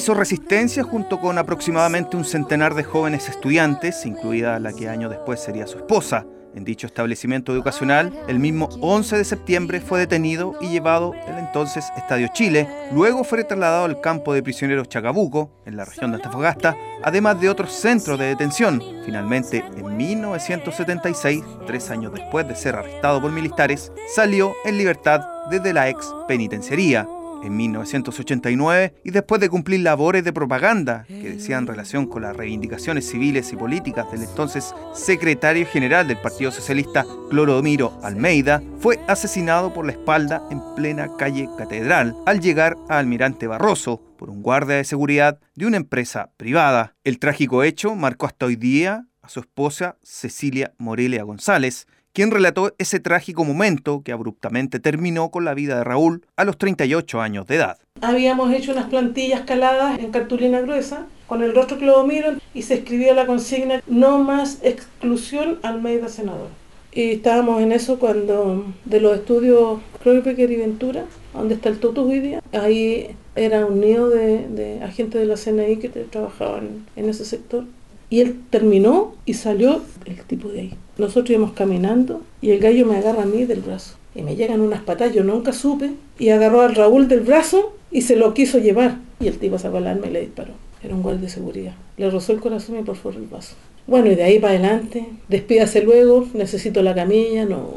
hizo resistencia junto con aproximadamente un centenar de jóvenes estudiantes, incluida la que años después sería su esposa. En dicho establecimiento educacional, el mismo 11 de septiembre fue detenido y llevado al entonces Estadio Chile. Luego fue trasladado al campo de prisioneros Chacabuco, en la región de Antofagasta, además de otros centros de detención. Finalmente, en 1976, tres años después de ser arrestado por militares, salió en libertad desde la ex penitenciaría en 1989 y después de cumplir labores de propaganda que decían relación con las reivindicaciones civiles y políticas del entonces secretario general del Partido Socialista, Clorodomiro Almeida, fue asesinado por la espalda en plena calle Catedral al llegar a Almirante Barroso por un guardia de seguridad de una empresa privada. El trágico hecho marcó hasta hoy día a su esposa Cecilia Morelia González, quien relató ese trágico momento que abruptamente terminó con la vida de Raúl a los 38 años de edad. Habíamos hecho unas plantillas caladas en cartulina gruesa con el rostro Clodomiro y se escribió la consigna no más exclusión Almeida senador. Y estábamos en eso cuando de los estudios Pequer y Ventura, donde está el Totus hoy día, ahí era un nido de, agentes de la CNI que trabajaban en ese sector. Y él terminó y salió el tipo de ahí. Nosotros íbamos caminando y el gallo me agarra a mí del brazo. Y me llegan unas patas, yo nunca supe. Y agarró al Raúl del brazo y se lo quiso llevar. Y el tipo sacó el arma y le disparó. Era un guardia de seguridad. Le rozó el corazón y por fuera el vaso. Bueno, y de ahí para adelante, despídase luego, necesito la camilla, no,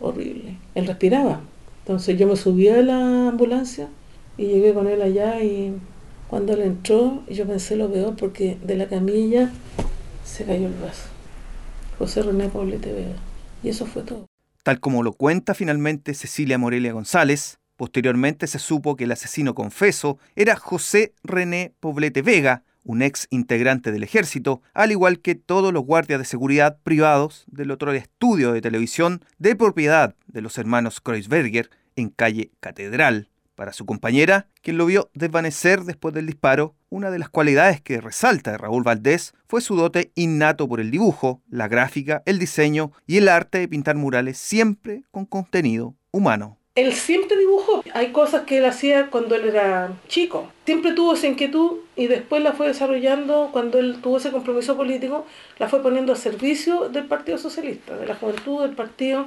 horrible. Él respiraba. Entonces yo me subí a la ambulancia y llegué con él allá y cuando él entró, yo pensé lo peor porque de la camilla se cayó el vaso. José René Poblete Vega. Y eso fue todo. Tal como lo cuenta finalmente Cecilia Morelia González, posteriormente se supo que el asesino confeso era José René Poblete Vega, un ex integrante del ejército, al igual que todos los guardias de seguridad privados del otro estudio de televisión de propiedad de los hermanos Kreuzberger en calle Catedral. Para su compañera, quien lo vio desvanecer después del disparo, una de las cualidades que resalta de Raúl Valdés fue su dote innato por el dibujo, la gráfica, el diseño y el arte de pintar murales siempre con contenido humano. Él siempre dibujó. Hay cosas que él hacía cuando él era chico. Siempre tuvo esa inquietud y después la fue desarrollando cuando él tuvo ese compromiso político, la fue poniendo a servicio del Partido Socialista, de la juventud del partido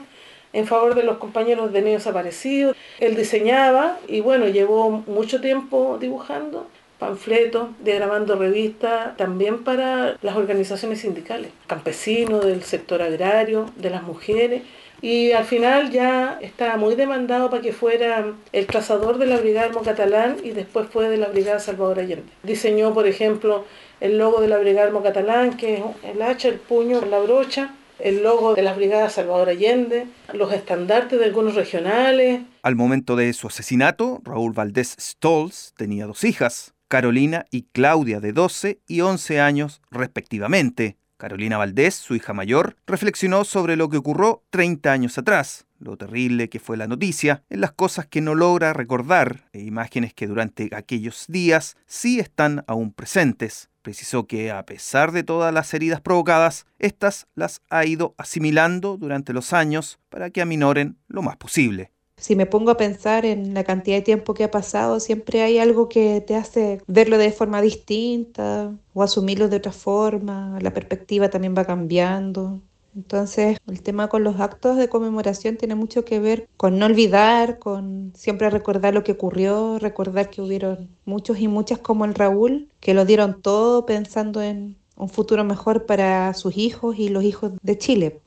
en favor de los compañeros de niños desaparecidos. Él diseñaba y bueno, llevó mucho tiempo dibujando panfletos, diagramando revistas, también para las organizaciones sindicales, campesinos, del sector agrario, de las mujeres. Y al final ya estaba muy demandado para que fuera el trazador de la Brigada Catalán y después fue de la Brigada Salvador Allende. Diseñó, por ejemplo, el logo de la Brigada Catalán, que es el hacha, el puño, la brocha, el logo de las Brigadas Salvador Allende, los estandartes de algunos regionales. Al momento de su asesinato, Raúl Valdés Stolz tenía dos hijas, Carolina y Claudia, de 12 y 11 años respectivamente. Carolina Valdés, su hija mayor, reflexionó sobre lo que ocurrió 30 años atrás, lo terrible que fue la noticia, en las cosas que no logra recordar e imágenes que durante aquellos días sí están aún presentes. Precisó que a pesar de todas las heridas provocadas, estas las ha ido asimilando durante los años para que aminoren lo más posible. Si me pongo a pensar en la cantidad de tiempo que ha pasado, siempre hay algo que te hace verlo de forma distinta o asumirlo de otra forma, la perspectiva también va cambiando. Entonces, el tema con los actos de conmemoración tiene mucho que ver con no olvidar, con siempre recordar lo que ocurrió, recordar que hubieron muchos y muchas como el Raúl, que lo dieron todo pensando en un futuro mejor para sus hijos y los hijos de Chile.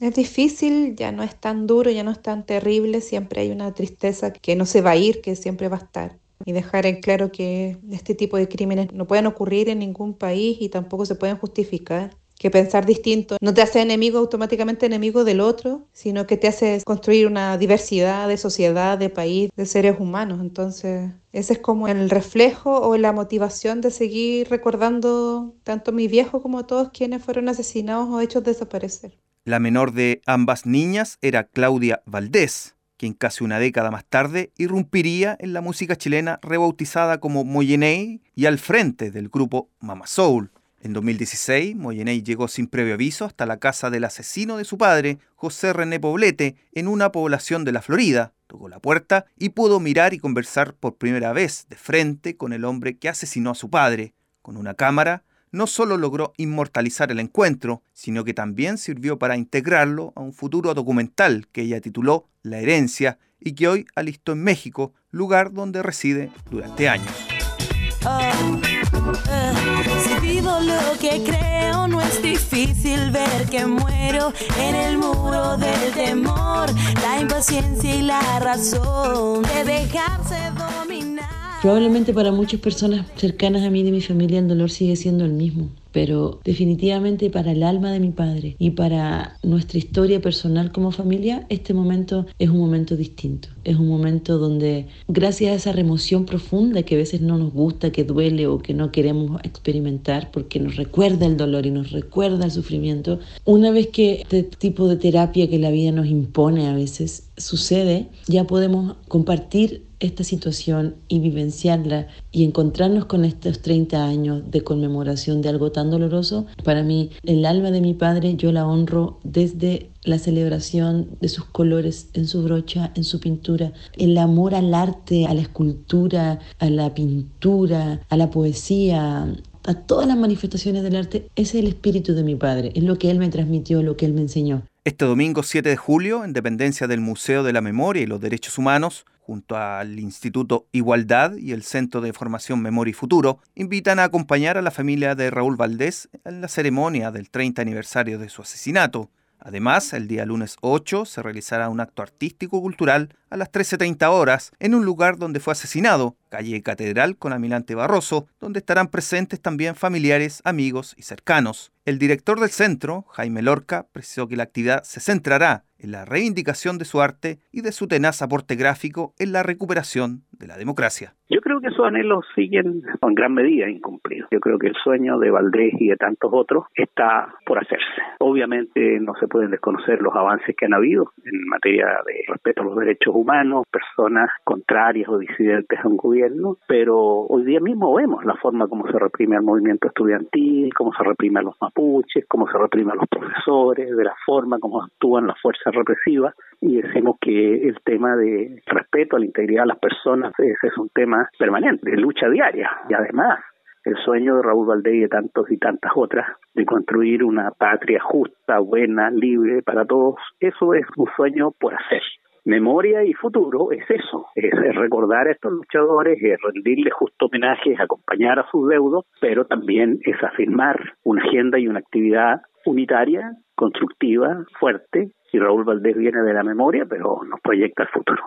Es difícil, ya no es tan duro, ya no es tan terrible, siempre hay una tristeza que no se va a ir, que siempre va a estar. Y dejar en claro que este tipo de crímenes no pueden ocurrir en ningún país y tampoco se pueden justificar que pensar distinto no te hace enemigo automáticamente enemigo del otro, sino que te hace construir una diversidad de sociedad, de país, de seres humanos. Entonces, ese es como el reflejo o la motivación de seguir recordando tanto a mi viejo como a todos quienes fueron asesinados o hechos desaparecer. La menor de ambas niñas era Claudia Valdés, quien casi una década más tarde irrumpiría en la música chilena rebautizada como Moyenei y al frente del grupo Mama Soul. En 2016, Moyeney llegó sin previo aviso hasta la casa del asesino de su padre, José René Poblete, en una población de la Florida. Tocó la puerta y pudo mirar y conversar por primera vez de frente con el hombre que asesinó a su padre. Con una cámara, no solo logró inmortalizar el encuentro, sino que también sirvió para integrarlo a un futuro documental que ella tituló La herencia y que hoy alistó en México, lugar donde reside durante años. Oh, eh, si vivo lo que creo, no es difícil ver que muero en el muro del temor, la impaciencia y la razón de dejarse dominar. Probablemente para muchas personas cercanas a mí y de mi familia el dolor sigue siendo el mismo, pero definitivamente para el alma de mi padre y para nuestra historia personal como familia, este momento es un momento distinto. Es un momento donde, gracias a esa remoción profunda que a veces no nos gusta, que duele o que no queremos experimentar porque nos recuerda el dolor y nos recuerda el sufrimiento, una vez que este tipo de terapia que la vida nos impone a veces sucede, ya podemos compartir esta situación y vivenciarla y encontrarnos con estos 30 años de conmemoración de algo tan doloroso, para mí el alma de mi padre yo la honro desde la celebración de sus colores en su brocha, en su pintura, el amor al arte, a la escultura, a la pintura, a la poesía, a todas las manifestaciones del arte, ese es el espíritu de mi padre, es lo que él me transmitió, lo que él me enseñó. Este domingo 7 de julio, en dependencia del Museo de la Memoria y los Derechos Humanos, junto al Instituto Igualdad y el Centro de Formación Memoria y Futuro, invitan a acompañar a la familia de Raúl Valdés en la ceremonia del 30 aniversario de su asesinato. Además, el día lunes 8 se realizará un acto artístico-cultural a las 13.30 horas en un lugar donde fue asesinado, calle Catedral con Amilante Barroso, donde estarán presentes también familiares, amigos y cercanos. El director del centro, Jaime Lorca, precisó que la actividad se centrará en la reivindicación de su arte y de su tenaz aporte gráfico en la recuperación de la democracia. Yo creo que esos anhelos siguen en gran medida incumplidos. Yo creo que el sueño de Valdés y de tantos otros está por hacerse. Obviamente no se pueden desconocer los avances que han habido en materia de respeto a los derechos humanos, personas contrarias o disidentes a un gobierno, pero hoy día mismo vemos la forma como se reprime el movimiento estudiantil, cómo se reprime a los mapuches, cómo se reprime a los profesores, de la forma como actúan las fuerzas represivas y decimos que el tema de respeto a la integridad de las personas es un tema permanente, de lucha diaria y además el sueño de Raúl Valdés y de tantos y tantas otras de construir una patria justa, buena, libre para todos, eso es un sueño por hacer. Memoria y futuro es eso, es, recordar a estos luchadores, es rendirles justo homenaje, es acompañar a sus deudos, pero también es afirmar una agenda y una actividad unitaria, constructiva, fuerte, y Raúl Valdés viene de la memoria, pero nos proyecta el futuro.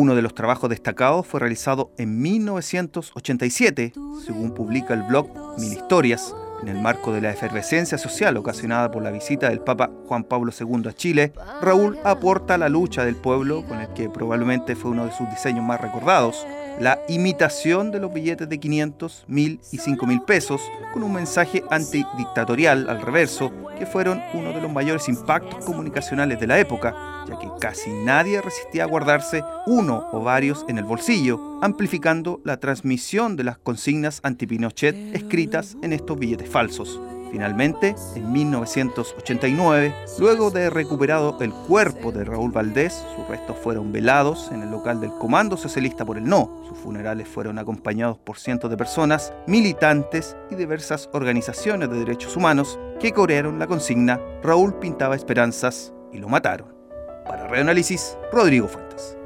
Uno de los trabajos destacados fue realizado en 1987, según publica el blog Mil Historias, en el marco de la efervescencia social ocasionada por la visita del Papa Juan Pablo II a Chile, Raúl aporta la lucha del pueblo, con el que probablemente fue uno de sus diseños más recordados, la imitación de los billetes de 500, 1000 y 5000 pesos, con un mensaje antidictatorial al reverso, que fueron uno de los mayores impactos comunicacionales de la época, ya que casi nadie resistía a guardarse uno o varios en el bolsillo, amplificando la transmisión de las consignas anti-Pinochet escritas en estos billetes falsos. Finalmente, en 1989, luego de recuperado el cuerpo de Raúl Valdés, sus restos fueron velados en el local del Comando Socialista por el No. Sus funerales fueron acompañados por cientos de personas, militantes y diversas organizaciones de derechos humanos que corearon la consigna Raúl pintaba esperanzas y lo mataron. Para Reanálisis, Rodrigo Fuentes.